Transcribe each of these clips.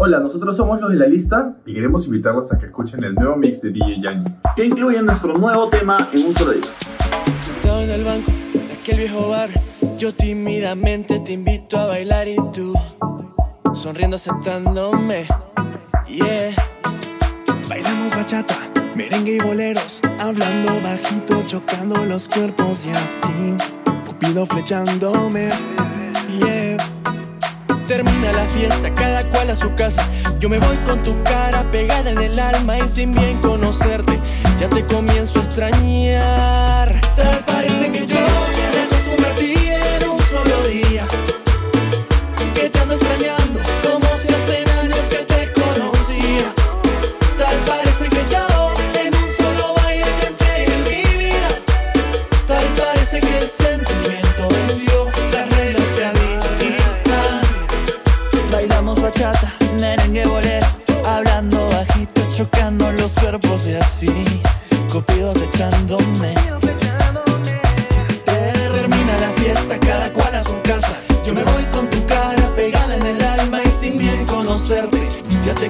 Hola, nosotros somos los de la lista y queremos invitarlos a que escuchen el nuevo mix de DJ Yanni, que incluye nuestro nuevo tema en un solo día. Sentado en el banco de aquel viejo bar, yo tímidamente te invito a bailar y tú, sonriendo aceptándome, yeah. Bailamos bachata, merengue y boleros, hablando bajito, chocando los cuerpos y así, Cupido flechándome, yeah termina la fiesta, cada cual a su casa. Yo me voy con tu cara pegada en el alma y sin bien conocerte, ya te comienzo a extrañar.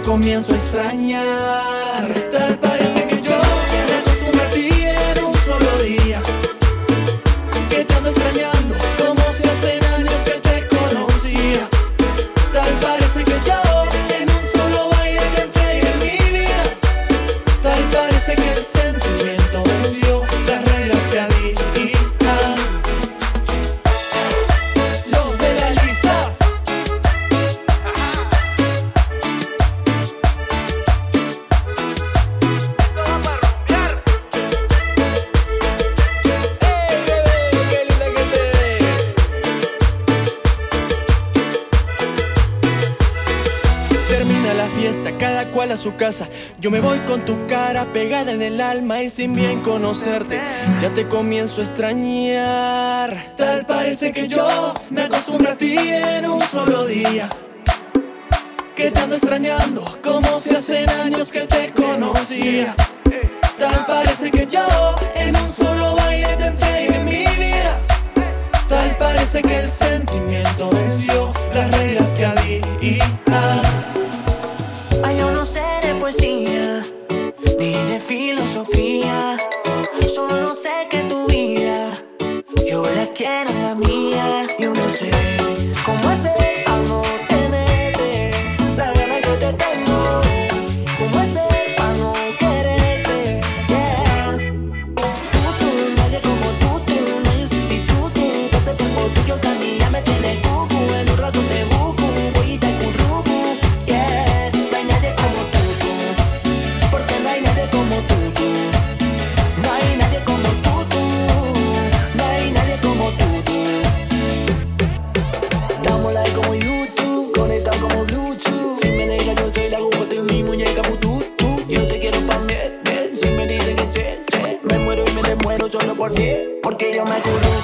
comienzo a extrañar. Yo me voy con tu cara pegada en el alma y sin bien conocerte, ya te comienzo a extrañar. Tal parece que yo me acostumbré a ti en un solo día. Que te extrañando como si hacen años que te conocía. Tal parece que yo en un solo baile te entregué mi vida. Tal parece que el sentimiento venció ¿Por qué? Porque yo me curo.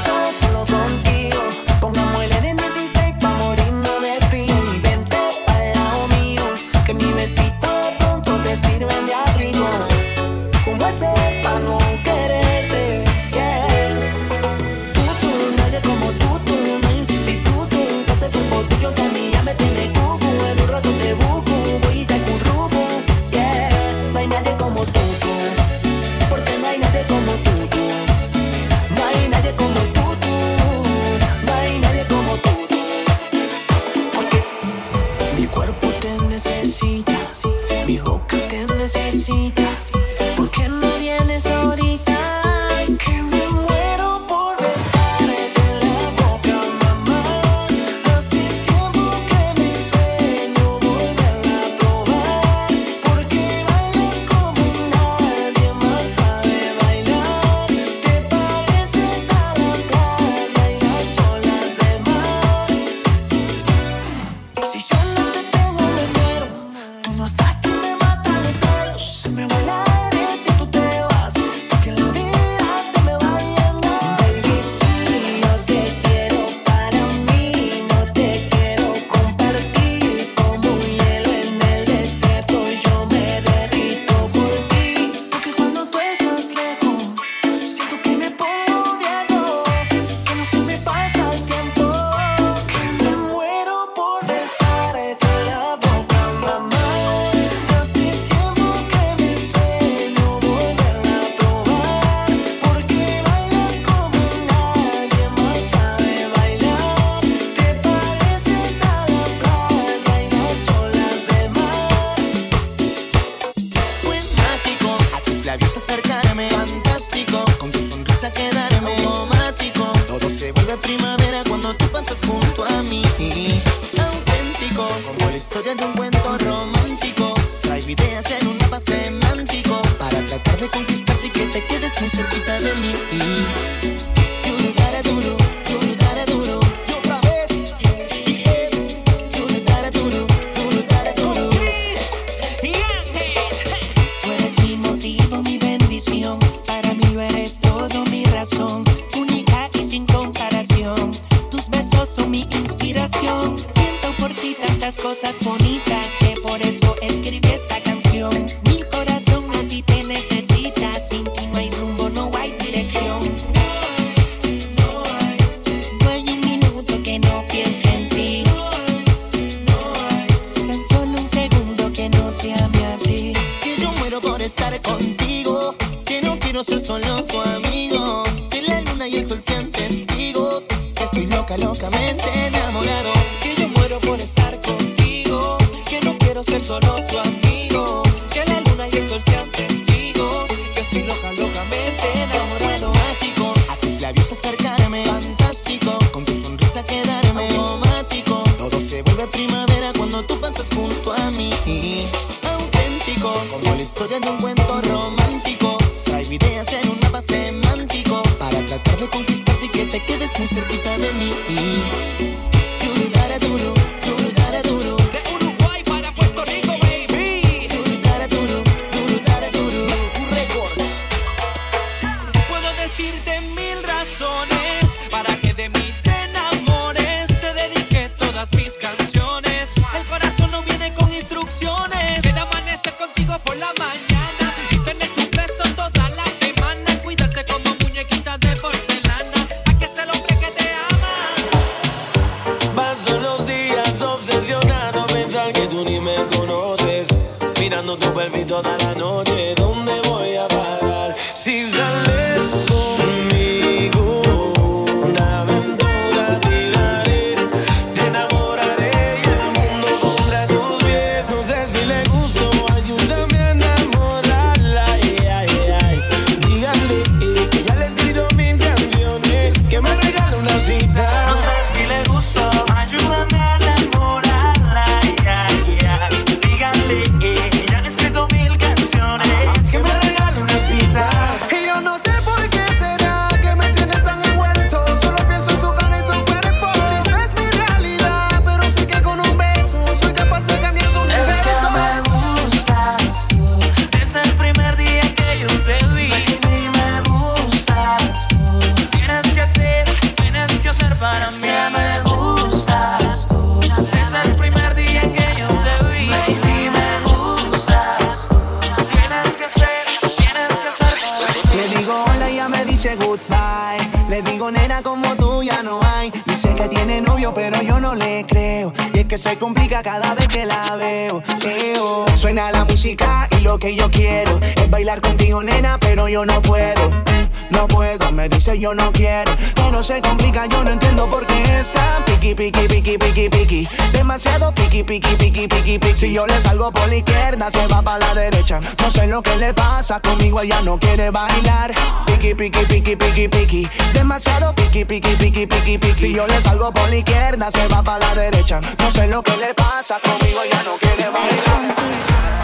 ideas en un mapa semántico para tratar de conquistarte y que te quedes muy cerquita de mí. tiene novio, pero yo no le creo. Y es que se complica cada vez que la veo. Suena la música y lo que yo quiero es bailar contigo, nena, pero yo no puedo no puedo, me dice yo no quiero, pero se complica, yo no entiendo por qué está piqui, piqui, piqui, piqui, piqui, demasiado piqui, piqui, piqui, piqui, piqui. Si yo le salgo por la izquierda, se va para la derecha, no sé lo que le pasa, conmigo ella no quiere bailar, piqui, piqui, piqui, piqui, piqui, demasiado piqui, piqui, piqui, piqui, piqui. Si yo le salgo por la izquierda, se va para la derecha, no sé lo que le pasa, conmigo ella no quiere bailar.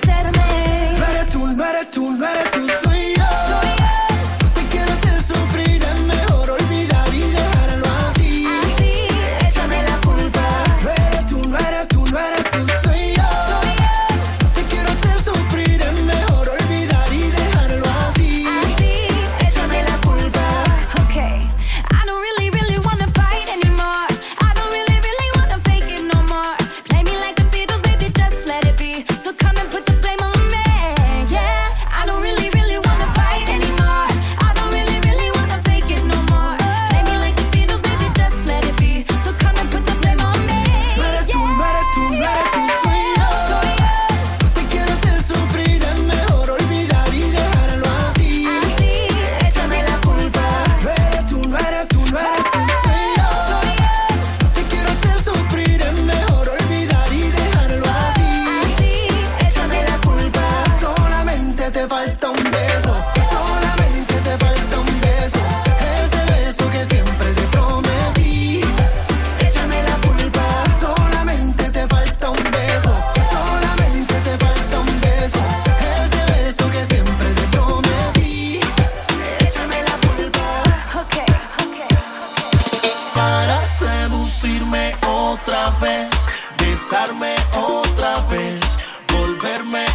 otra vez, volverme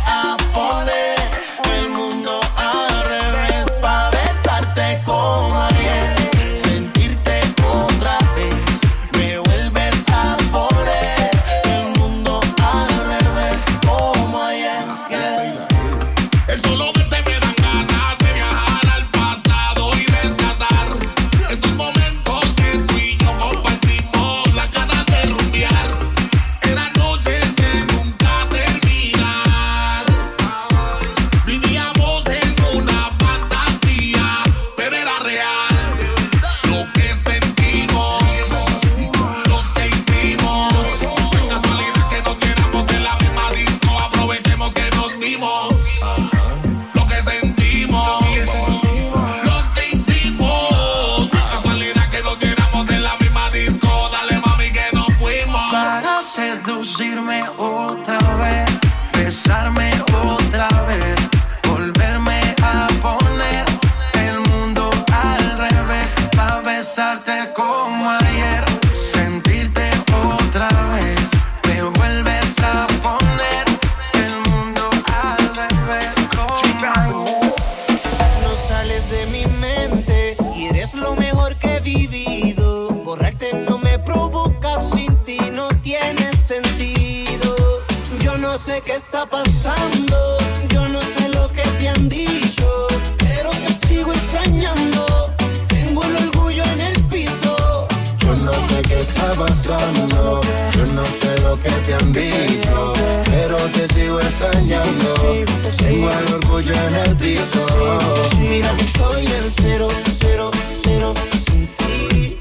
Mira que soy el cero, cero, cero sin ti.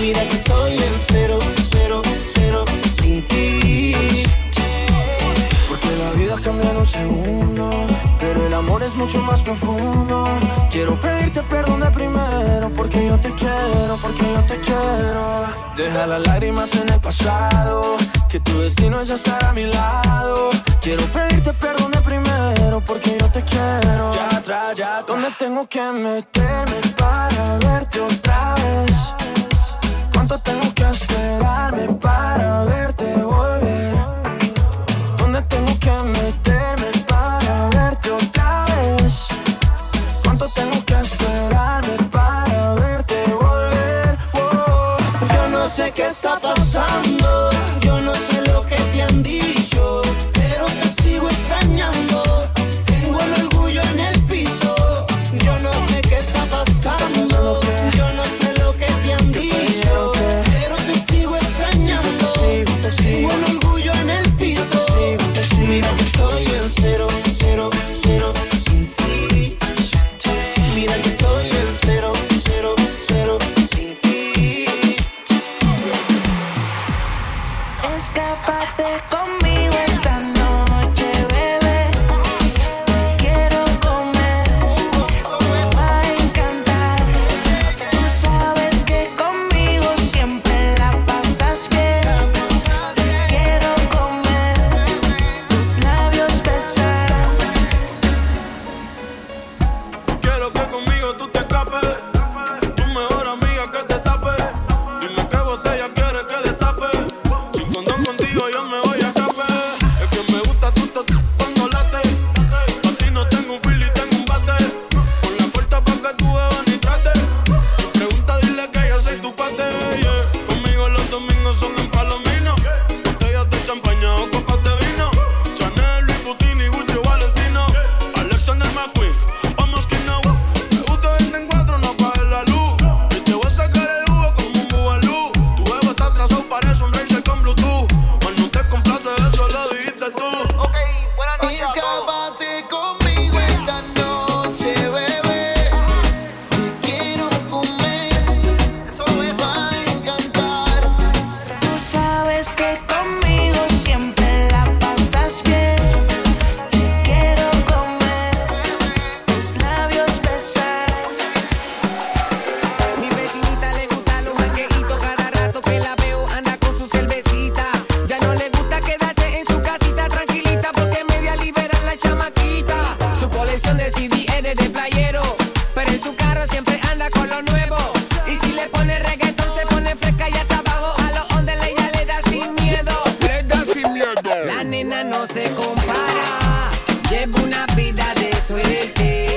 Mira que soy el cero, cero, cero sin ti. Porque la vida cambia en un segundo, pero el amor es mucho más profundo. Quiero pedirte perdón de primero, porque yo te quiero, porque yo te quiero. Deja las lágrimas en el pasado, que tu destino es estar a mi lado. Quiero pedirte perdón de primero que yo te quiero. Ya atrás, ya atrás. ¿Dónde tengo que meterme para verte otra vez? ¿Cuánto tengo que esperarme para verte volver? ¿Dónde tengo que meterme para verte otra vez? ¿Cuánto tengo que esperarme para verte volver? Oh, yo no sé qué está pasando. No se compara. Lleva una vida de suerte.